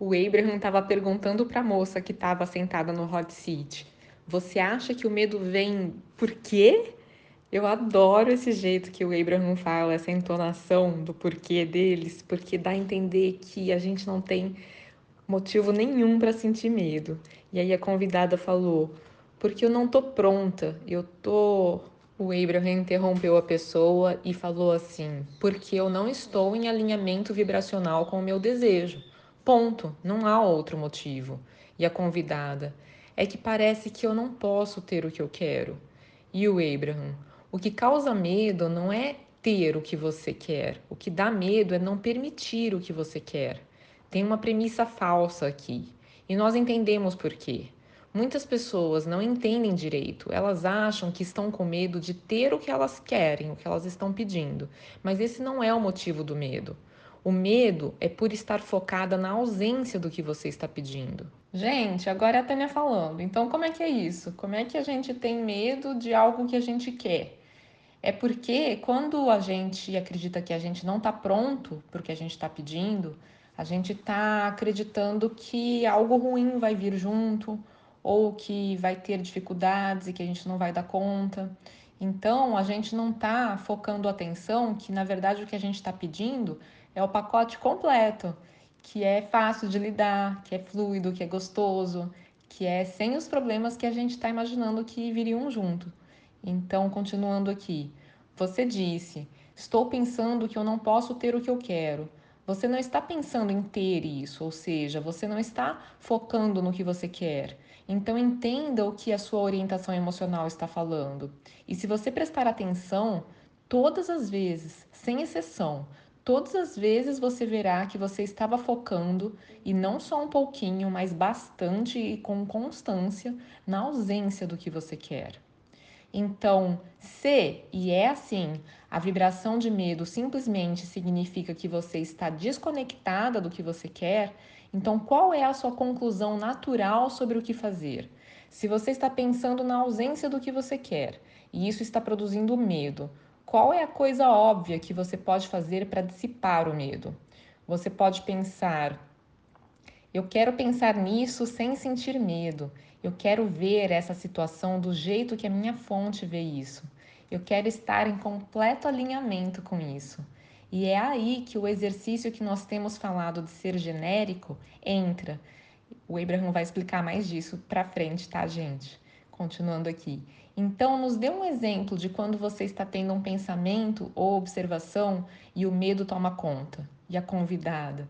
O Abraham estava perguntando para a moça que estava sentada no hot seat: Você acha que o medo vem por quê? Eu adoro esse jeito que o Abraham fala, essa entonação do porquê deles, porque dá a entender que a gente não tem motivo nenhum para sentir medo. E aí a convidada falou: Porque eu não tô pronta, eu tô. O Abraham interrompeu a pessoa e falou assim: Porque eu não estou em alinhamento vibracional com o meu desejo. Ponto, não há outro motivo. E a convidada: É que parece que eu não posso ter o que eu quero. E o Abraham: o que causa medo não é ter o que você quer, o que dá medo é não permitir o que você quer. Tem uma premissa falsa aqui e nós entendemos por quê. Muitas pessoas não entendem direito, elas acham que estão com medo de ter o que elas querem, o que elas estão pedindo, mas esse não é o motivo do medo. O medo é por estar focada na ausência do que você está pedindo. Gente, agora é a Tânia falando. Então, como é que é isso? Como é que a gente tem medo de algo que a gente quer? É porque quando a gente acredita que a gente não está pronto para o que a gente está pedindo, a gente está acreditando que algo ruim vai vir junto ou que vai ter dificuldades e que a gente não vai dar conta. Então a gente não está focando atenção que na verdade o que a gente está pedindo é o pacote completo, que é fácil de lidar, que é fluido, que é gostoso, que é sem os problemas que a gente está imaginando que viriam junto. Então, continuando aqui, você disse: Estou pensando que eu não posso ter o que eu quero. Você não está pensando em ter isso, ou seja, você não está focando no que você quer. Então, entenda o que a sua orientação emocional está falando. E se você prestar atenção, todas as vezes, sem exceção, todas as vezes você verá que você estava focando, e não só um pouquinho, mas bastante e com constância, na ausência do que você quer. Então, se e é assim, a vibração de medo simplesmente significa que você está desconectada do que você quer, então qual é a sua conclusão natural sobre o que fazer? Se você está pensando na ausência do que você quer e isso está produzindo medo, qual é a coisa óbvia que você pode fazer para dissipar o medo? Você pode pensar: eu quero pensar nisso sem sentir medo. Eu quero ver essa situação do jeito que a minha fonte vê isso. Eu quero estar em completo alinhamento com isso. E é aí que o exercício que nós temos falado de ser genérico entra. O Abraham vai explicar mais disso para frente, tá, gente? Continuando aqui. Então, nos dê um exemplo de quando você está tendo um pensamento ou observação e o medo toma conta. E a convidada.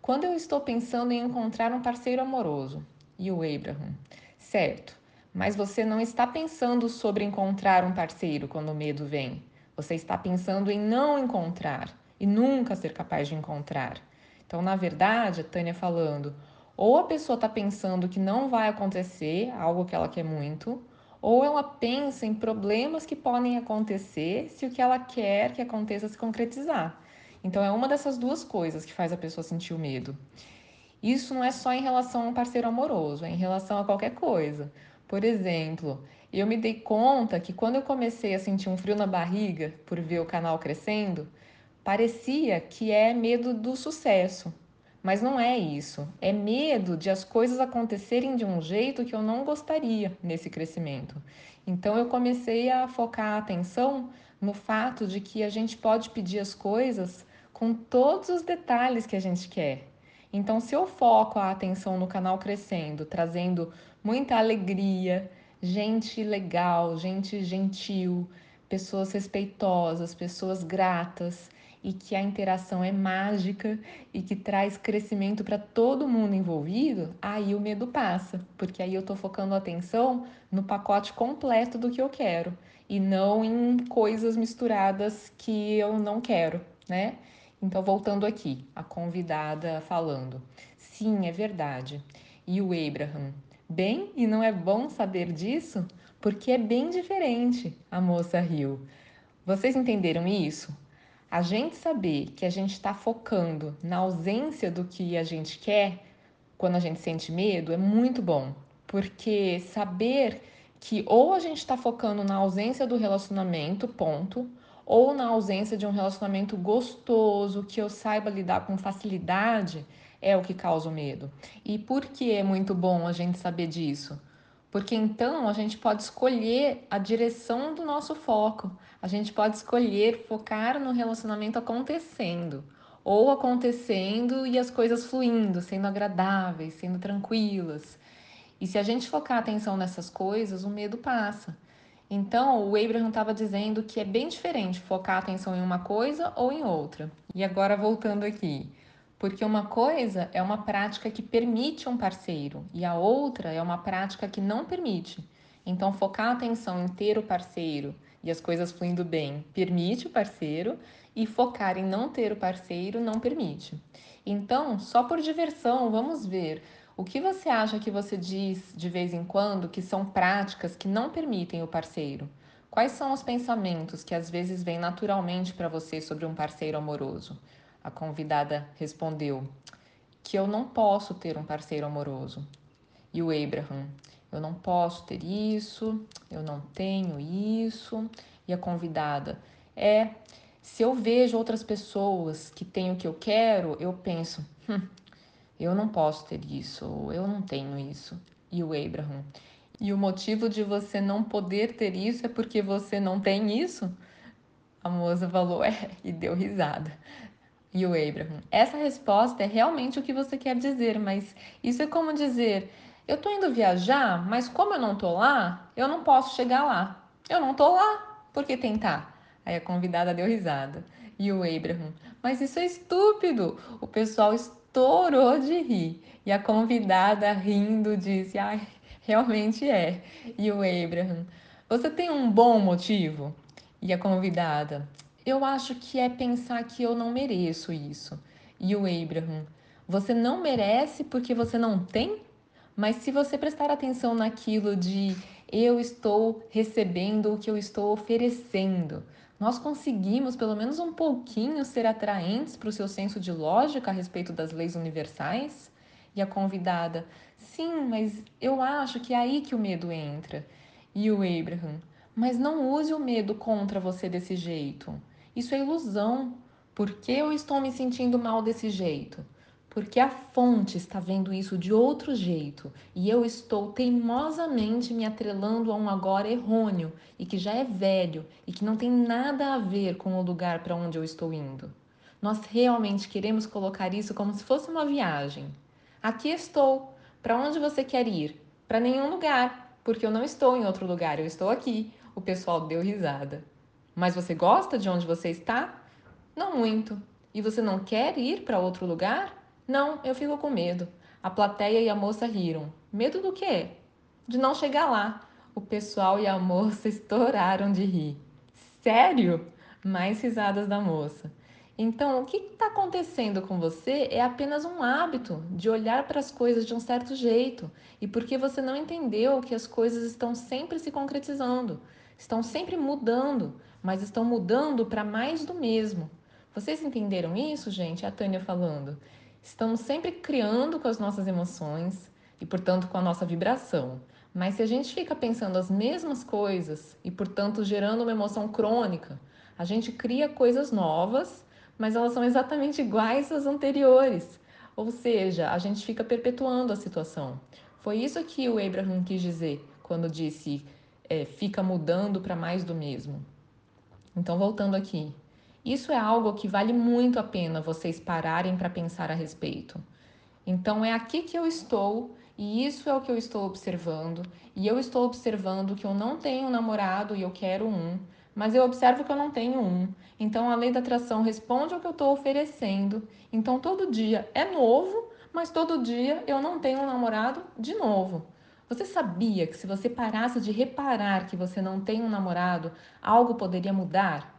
Quando eu estou pensando em encontrar um parceiro amoroso. E o Abraham. Certo, mas você não está pensando sobre encontrar um parceiro quando o medo vem. Você está pensando em não encontrar e nunca ser capaz de encontrar. Então, na verdade, a Tânia falando, ou a pessoa está pensando que não vai acontecer algo que ela quer muito, ou ela pensa em problemas que podem acontecer se o que ela quer que aconteça se concretizar. Então, é uma dessas duas coisas que faz a pessoa sentir o medo. Isso não é só em relação a um parceiro amoroso, é em relação a qualquer coisa. Por exemplo, eu me dei conta que quando eu comecei a sentir um frio na barriga por ver o canal crescendo, parecia que é medo do sucesso. Mas não é isso. É medo de as coisas acontecerem de um jeito que eu não gostaria nesse crescimento. Então eu comecei a focar a atenção no fato de que a gente pode pedir as coisas com todos os detalhes que a gente quer. Então, se eu foco a atenção no canal crescendo, trazendo muita alegria, gente legal, gente gentil, pessoas respeitosas, pessoas gratas e que a interação é mágica e que traz crescimento para todo mundo envolvido, aí o medo passa, porque aí eu estou focando a atenção no pacote completo do que eu quero e não em coisas misturadas que eu não quero, né? Então, voltando aqui, a convidada falando: sim, é verdade. E o Abraham: bem, e não é bom saber disso? Porque é bem diferente, a moça riu. Vocês entenderam isso? A gente saber que a gente está focando na ausência do que a gente quer quando a gente sente medo é muito bom, porque saber que ou a gente está focando na ausência do relacionamento, ponto, ou na ausência de um relacionamento gostoso, que eu saiba lidar com facilidade, é o que causa o medo. E por que é muito bom a gente saber disso? Porque então a gente pode escolher a direção do nosso foco. A gente pode escolher focar no relacionamento acontecendo ou acontecendo e as coisas fluindo, sendo agradáveis, sendo tranquilas. E se a gente focar a atenção nessas coisas, o medo passa. Então, o Abraham estava dizendo que é bem diferente focar a atenção em uma coisa ou em outra. E agora voltando aqui, porque uma coisa é uma prática que permite um parceiro e a outra é uma prática que não permite. Então, focar a atenção em ter o parceiro e as coisas fluindo bem permite o parceiro e focar em não ter o parceiro não permite. Então, só por diversão, vamos ver o que você acha que você diz de vez em quando que são práticas que não permitem o parceiro? Quais são os pensamentos que às vezes vêm naturalmente para você sobre um parceiro amoroso? A convidada respondeu: Que eu não posso ter um parceiro amoroso. E o Abraham: Eu não posso ter isso, eu não tenho isso. E a convidada: É, se eu vejo outras pessoas que têm o que eu quero, eu penso: hum, eu não posso ter isso, eu não tenho isso. E o Abraham. E o motivo de você não poder ter isso é porque você não tem isso? A moça falou, é, e deu risada. E o Abraham, essa resposta é realmente o que você quer dizer, mas isso é como dizer, eu tô indo viajar, mas como eu não tô lá, eu não posso chegar lá. Eu não tô lá, por que tentar? Aí a convidada deu risada. E o Abraham, mas isso é estúpido. O pessoal estourou de rir. E a convidada, rindo, disse: Ai, realmente é. E o Abraham: Você tem um bom motivo? E a convidada: Eu acho que é pensar que eu não mereço isso. E o Abraham: Você não merece porque você não tem? Mas se você prestar atenção naquilo de eu estou recebendo o que eu estou oferecendo, nós conseguimos, pelo menos um pouquinho, ser atraentes para o seu senso de lógica a respeito das leis universais? E a convidada, sim, mas eu acho que é aí que o medo entra. E o Abraham, mas não use o medo contra você desse jeito. Isso é ilusão. Por que eu estou me sentindo mal desse jeito? porque a fonte está vendo isso de outro jeito e eu estou teimosamente me atrelando a um agora errôneo e que já é velho e que não tem nada a ver com o lugar para onde eu estou indo. Nós realmente queremos colocar isso como se fosse uma viagem. Aqui estou. Para onde você quer ir? Para nenhum lugar, porque eu não estou em outro lugar, eu estou aqui. O pessoal deu risada. Mas você gosta de onde você está? Não muito. E você não quer ir para outro lugar? Não, eu fico com medo. A plateia e a moça riram. Medo do quê? De não chegar lá. O pessoal e a moça estouraram de rir. Sério? Mais risadas da moça. Então, o que está acontecendo com você é apenas um hábito de olhar para as coisas de um certo jeito e porque você não entendeu que as coisas estão sempre se concretizando, estão sempre mudando, mas estão mudando para mais do mesmo. Vocês entenderam isso, gente? A Tânia falando. Estamos sempre criando com as nossas emoções e, portanto, com a nossa vibração. Mas se a gente fica pensando as mesmas coisas e, portanto, gerando uma emoção crônica, a gente cria coisas novas, mas elas são exatamente iguais às anteriores. Ou seja, a gente fica perpetuando a situação. Foi isso que o Abraham quis dizer quando disse é, fica mudando para mais do mesmo. Então, voltando aqui, isso é algo que vale muito a pena vocês pararem para pensar a respeito. Então é aqui que eu estou e isso é o que eu estou observando. E eu estou observando que eu não tenho namorado e eu quero um, mas eu observo que eu não tenho um. Então a lei da atração responde ao que eu estou oferecendo. Então todo dia é novo, mas todo dia eu não tenho um namorado de novo. Você sabia que se você parasse de reparar que você não tem um namorado, algo poderia mudar?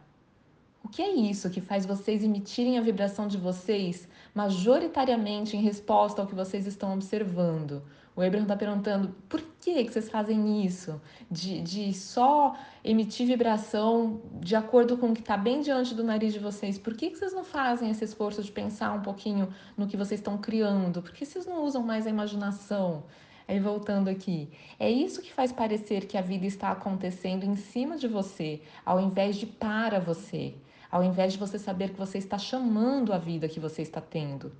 O que é isso que faz vocês emitirem a vibração de vocês majoritariamente em resposta ao que vocês estão observando? O Abraham está perguntando por que, que vocês fazem isso? De, de só emitir vibração de acordo com o que está bem diante do nariz de vocês. Por que, que vocês não fazem esse esforço de pensar um pouquinho no que vocês estão criando? Por que vocês não usam mais a imaginação? Aí voltando aqui, é isso que faz parecer que a vida está acontecendo em cima de você, ao invés de para você ao invés de você saber que você está chamando a vida que você está tendo.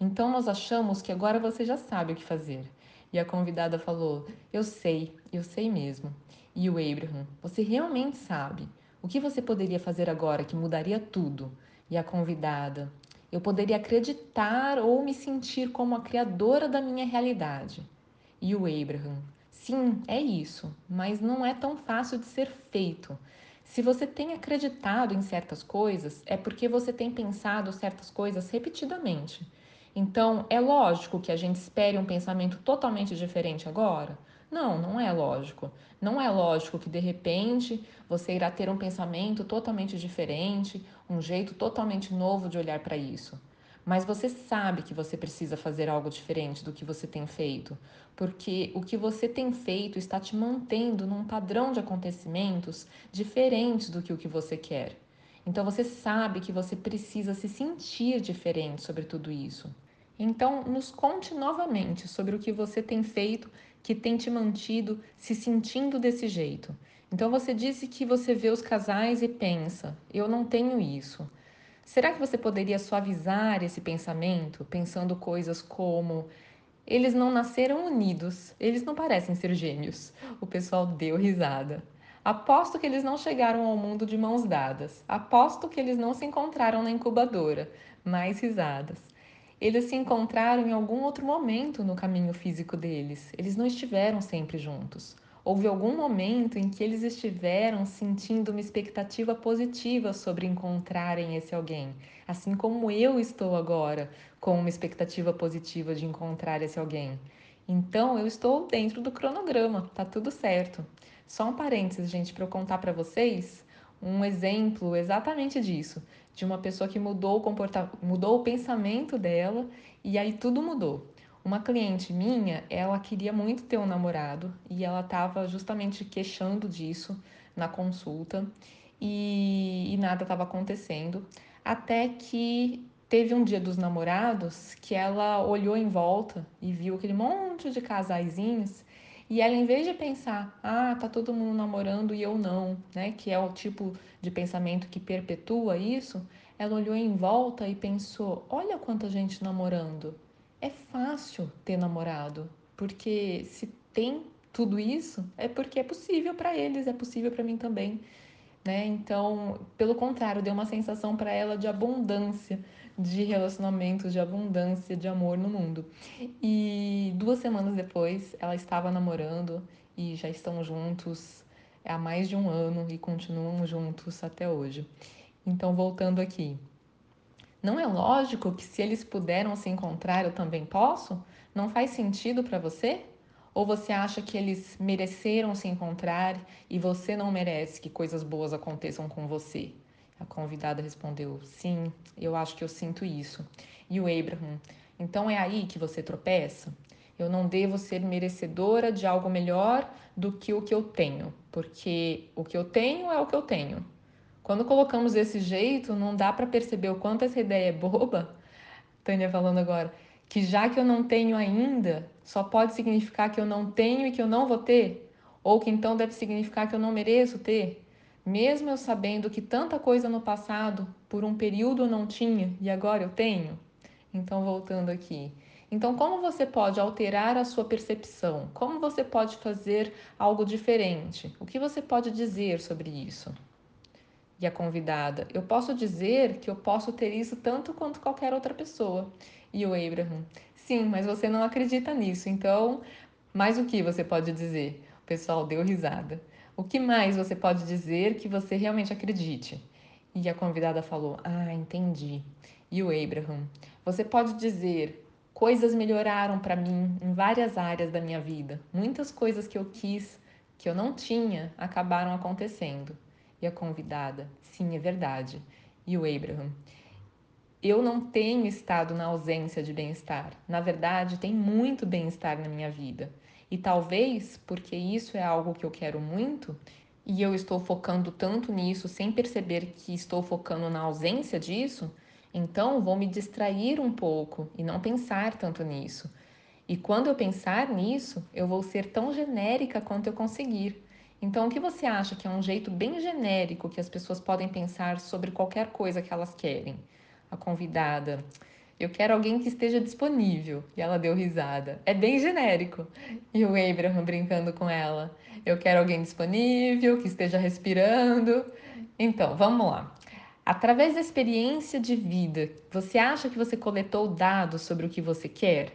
Então nós achamos que agora você já sabe o que fazer. E a convidada falou: Eu sei, eu sei mesmo. E o Abraham: Você realmente sabe? O que você poderia fazer agora que mudaria tudo? E a convidada: Eu poderia acreditar ou me sentir como a criadora da minha realidade. E o Abraham: Sim, é isso, mas não é tão fácil de ser feito. Se você tem acreditado em certas coisas, é porque você tem pensado certas coisas repetidamente. Então, é lógico que a gente espere um pensamento totalmente diferente agora? Não, não é lógico. Não é lógico que de repente você irá ter um pensamento totalmente diferente, um jeito totalmente novo de olhar para isso. Mas você sabe que você precisa fazer algo diferente do que você tem feito, porque o que você tem feito está te mantendo num padrão de acontecimentos diferentes do que o que você quer. Então você sabe que você precisa se sentir diferente sobre tudo isso. Então, nos conte novamente sobre o que você tem feito que tem te mantido se sentindo desse jeito. Então, você disse que você vê os casais e pensa: eu não tenho isso. Será que você poderia suavizar esse pensamento, pensando coisas como: eles não nasceram unidos, eles não parecem ser gêmeos? O pessoal deu risada. Aposto que eles não chegaram ao mundo de mãos dadas. Aposto que eles não se encontraram na incubadora. Mais risadas. Eles se encontraram em algum outro momento no caminho físico deles. Eles não estiveram sempre juntos. Houve algum momento em que eles estiveram sentindo uma expectativa positiva sobre encontrarem esse alguém, assim como eu estou agora com uma expectativa positiva de encontrar esse alguém. Então eu estou dentro do cronograma, tá tudo certo. Só um parênteses, gente, para eu contar para vocês um exemplo exatamente disso de uma pessoa que mudou o comportamento, mudou o pensamento dela e aí tudo mudou. Uma cliente minha, ela queria muito ter um namorado e ela estava justamente queixando disso na consulta e, e nada estava acontecendo. Até que teve um dia dos namorados que ela olhou em volta e viu aquele monte de casaizinhos e ela, em vez de pensar, ah, tá todo mundo namorando e eu não, né? Que é o tipo de pensamento que perpetua isso, ela olhou em volta e pensou: olha quanta gente namorando. É fácil ter namorado, porque se tem tudo isso, é porque é possível para eles, é possível para mim também. Né? Então, pelo contrário, deu uma sensação para ela de abundância de relacionamentos, de abundância de amor no mundo. E duas semanas depois, ela estava namorando e já estão juntos há mais de um ano e continuam juntos até hoje. Então, voltando aqui. Não é lógico que se eles puderam se encontrar, eu também posso? Não faz sentido para você? Ou você acha que eles mereceram se encontrar e você não merece que coisas boas aconteçam com você? A convidada respondeu: Sim, eu acho que eu sinto isso. E o Abraham: Então é aí que você tropeça? Eu não devo ser merecedora de algo melhor do que o que eu tenho, porque o que eu tenho é o que eu tenho. Quando colocamos desse jeito, não dá para perceber o quanto essa ideia é boba. Tânia falando agora, que já que eu não tenho ainda, só pode significar que eu não tenho e que eu não vou ter, ou que então deve significar que eu não mereço ter. Mesmo eu sabendo que tanta coisa no passado, por um período eu não tinha e agora eu tenho. Então, voltando aqui. Então, como você pode alterar a sua percepção? Como você pode fazer algo diferente? O que você pode dizer sobre isso? E a convidada, eu posso dizer que eu posso ter isso tanto quanto qualquer outra pessoa. E o Abraham, sim, mas você não acredita nisso, então, mais o que você pode dizer? O pessoal deu risada. O que mais você pode dizer que você realmente acredite? E a convidada falou: Ah, entendi. E o Abraham: Você pode dizer: Coisas melhoraram para mim em várias áreas da minha vida. Muitas coisas que eu quis, que eu não tinha, acabaram acontecendo. E a convidada: Sim, é verdade. E o Abraham: Eu não tenho estado na ausência de bem-estar. Na verdade, tem muito bem-estar na minha vida. E talvez porque isso é algo que eu quero muito e eu estou focando tanto nisso sem perceber que estou focando na ausência disso, então vou me distrair um pouco e não pensar tanto nisso. E quando eu pensar nisso, eu vou ser tão genérica quanto eu conseguir. Então, o que você acha que é um jeito bem genérico que as pessoas podem pensar sobre qualquer coisa que elas querem? A convidada. Eu quero alguém que esteja disponível. E ela deu risada. É bem genérico. E o Abraham brincando com ela. Eu quero alguém disponível, que esteja respirando. Então, vamos lá. Através da experiência de vida, você acha que você coletou dados sobre o que você quer?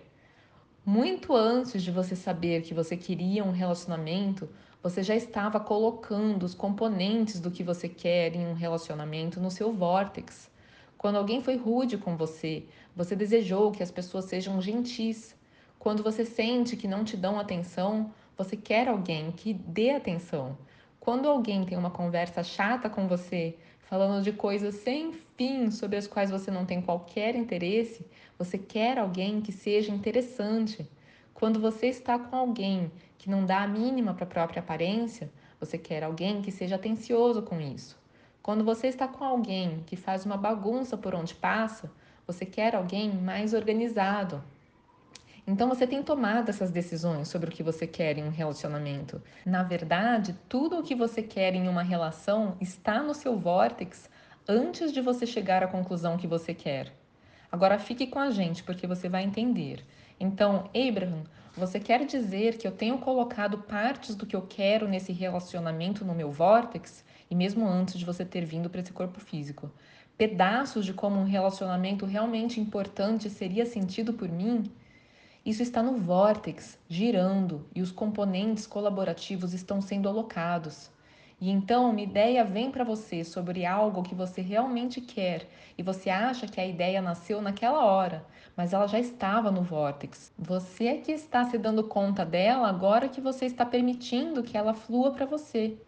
Muito antes de você saber que você queria um relacionamento, você já estava colocando os componentes do que você quer em um relacionamento no seu vórtex. Quando alguém foi rude com você, você desejou que as pessoas sejam gentis. Quando você sente que não te dão atenção, você quer alguém que dê atenção. Quando alguém tem uma conversa chata com você, falando de coisas sem fim sobre as quais você não tem qualquer interesse, você quer alguém que seja interessante. Quando você está com alguém que não dá a mínima para a própria aparência, você quer alguém que seja atencioso com isso. Quando você está com alguém que faz uma bagunça por onde passa, você quer alguém mais organizado. Então você tem tomado essas decisões sobre o que você quer em um relacionamento. Na verdade, tudo o que você quer em uma relação está no seu vórtex antes de você chegar à conclusão que você quer. Agora fique com a gente porque você vai entender. Então, Abraham, você quer dizer que eu tenho colocado partes do que eu quero nesse relacionamento no meu vórtex e mesmo antes de você ter vindo para esse corpo físico? Pedaços de como um relacionamento realmente importante seria sentido por mim? Isso está no vórtex, girando, e os componentes colaborativos estão sendo alocados. E então uma ideia vem para você sobre algo que você realmente quer e você acha que a ideia nasceu naquela hora, mas ela já estava no vórtex. Você é que está se dando conta dela agora que você está permitindo que ela flua para você.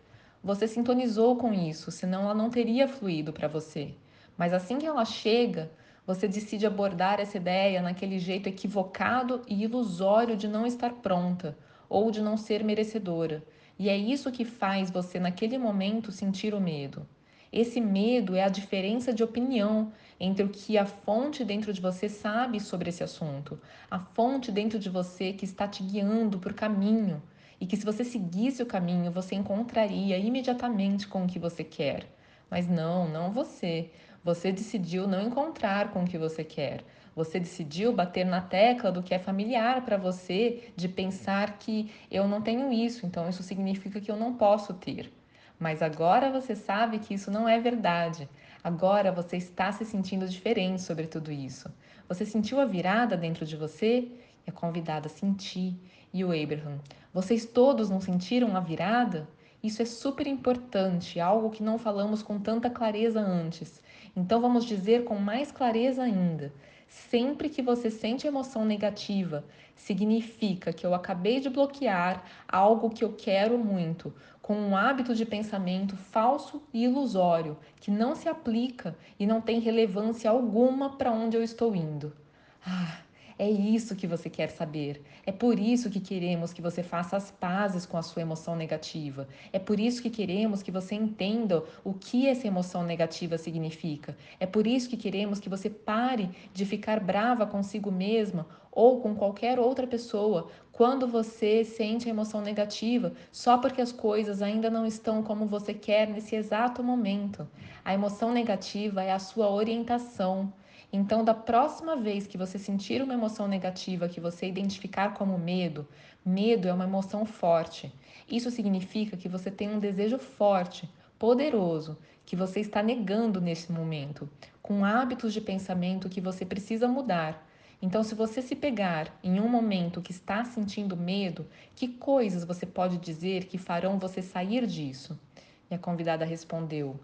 Você sintonizou com isso, senão ela não teria fluído para você. Mas assim que ela chega, você decide abordar essa ideia naquele jeito equivocado e ilusório de não estar pronta ou de não ser merecedora. E é isso que faz você, naquele momento, sentir o medo. Esse medo é a diferença de opinião entre o que a fonte dentro de você sabe sobre esse assunto, a fonte dentro de você que está te guiando por caminho e que, se você seguisse o caminho, você encontraria imediatamente com o que você quer. Mas não, não você. Você decidiu não encontrar com o que você quer. Você decidiu bater na tecla do que é familiar para você, de pensar que eu não tenho isso, então isso significa que eu não posso ter. Mas agora você sabe que isso não é verdade. Agora você está se sentindo diferente sobre tudo isso. Você sentiu a virada dentro de você? É convidada a sentir. E o Abraham, vocês todos não sentiram a virada? Isso é super importante, algo que não falamos com tanta clareza antes. Então vamos dizer com mais clareza ainda. Sempre que você sente emoção negativa, significa que eu acabei de bloquear algo que eu quero muito, com um hábito de pensamento falso e ilusório, que não se aplica e não tem relevância alguma para onde eu estou indo. Ah, é isso que você quer saber. É por isso que queremos que você faça as pazes com a sua emoção negativa. É por isso que queremos que você entenda o que essa emoção negativa significa. É por isso que queremos que você pare de ficar brava consigo mesma ou com qualquer outra pessoa quando você sente a emoção negativa, só porque as coisas ainda não estão como você quer nesse exato momento. A emoção negativa é a sua orientação. Então, da próxima vez que você sentir uma emoção negativa que você identificar como medo, medo é uma emoção forte. Isso significa que você tem um desejo forte, poderoso, que você está negando nesse momento, com hábitos de pensamento que você precisa mudar. Então, se você se pegar em um momento que está sentindo medo, que coisas você pode dizer que farão você sair disso? E a convidada respondeu: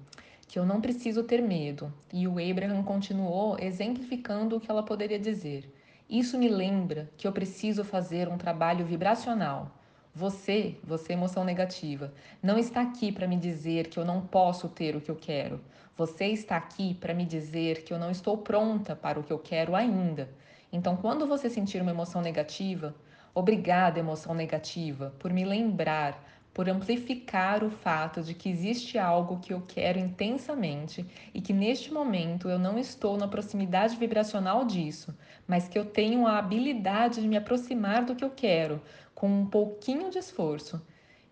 que eu não preciso ter medo. E o Abraham continuou exemplificando o que ela poderia dizer. Isso me lembra que eu preciso fazer um trabalho vibracional. Você, você emoção negativa, não está aqui para me dizer que eu não posso ter o que eu quero. Você está aqui para me dizer que eu não estou pronta para o que eu quero ainda. Então, quando você sentir uma emoção negativa, obrigada, emoção negativa, por me lembrar por amplificar o fato de que existe algo que eu quero intensamente e que neste momento eu não estou na proximidade vibracional disso, mas que eu tenho a habilidade de me aproximar do que eu quero com um pouquinho de esforço.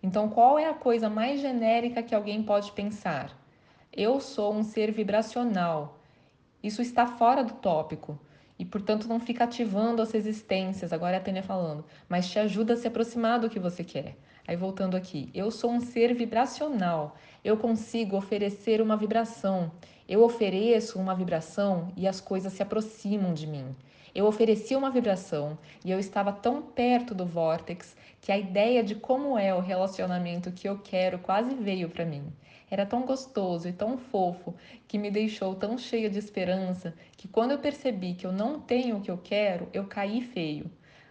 Então, qual é a coisa mais genérica que alguém pode pensar? Eu sou um ser vibracional. Isso está fora do tópico. e, portanto, não fica ativando as resistências. Agora é a Tânia falando, mas te ajuda a se aproximar do que você quer. Aí voltando aqui, eu sou um ser vibracional. Eu consigo oferecer uma vibração. Eu ofereço uma vibração e as coisas se aproximam de mim. Eu ofereci uma vibração e eu estava tão perto do vórtex que a ideia de como é o relacionamento que eu quero quase veio para mim. Era tão gostoso e tão fofo que me deixou tão cheia de esperança que quando eu percebi que eu não tenho o que eu quero, eu caí feio.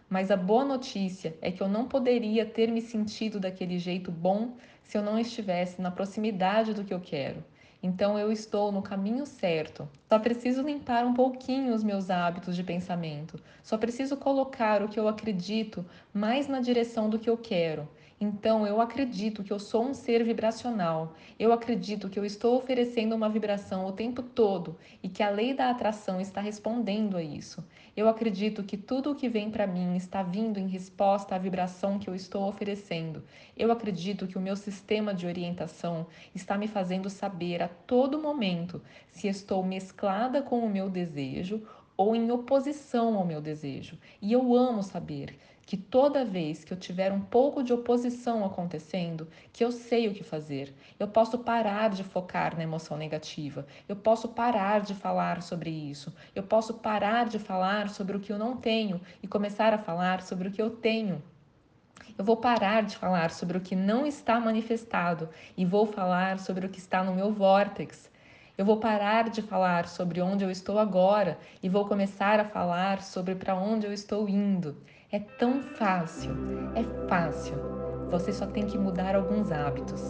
Mas a boa notícia é que eu não poderia ter me sentido daquele jeito bom se eu não estivesse na proximidade do que eu quero. Então eu estou no caminho certo. Só preciso limpar um pouquinho os meus hábitos de pensamento. Só preciso colocar o que eu acredito mais na direção do que eu quero. Então eu acredito que eu sou um ser vibracional. Eu acredito que eu estou oferecendo uma vibração o tempo todo e que a lei da atração está respondendo a isso. Eu acredito que tudo o que vem para mim está vindo em resposta à vibração que eu estou oferecendo. Eu acredito que o meu sistema de orientação está me fazendo saber a todo momento se estou mesclada com o meu desejo ou em oposição ao meu desejo. E eu amo saber que toda vez que eu tiver um pouco de oposição acontecendo, que eu sei o que fazer. Eu posso parar de focar na emoção negativa. Eu posso parar de falar sobre isso. Eu posso parar de falar sobre o que eu não tenho e começar a falar sobre o que eu tenho. Eu vou parar de falar sobre o que não está manifestado e vou falar sobre o que está no meu vórtex. Eu vou parar de falar sobre onde eu estou agora e vou começar a falar sobre para onde eu estou indo. É tão fácil, é fácil. Você só tem que mudar alguns hábitos.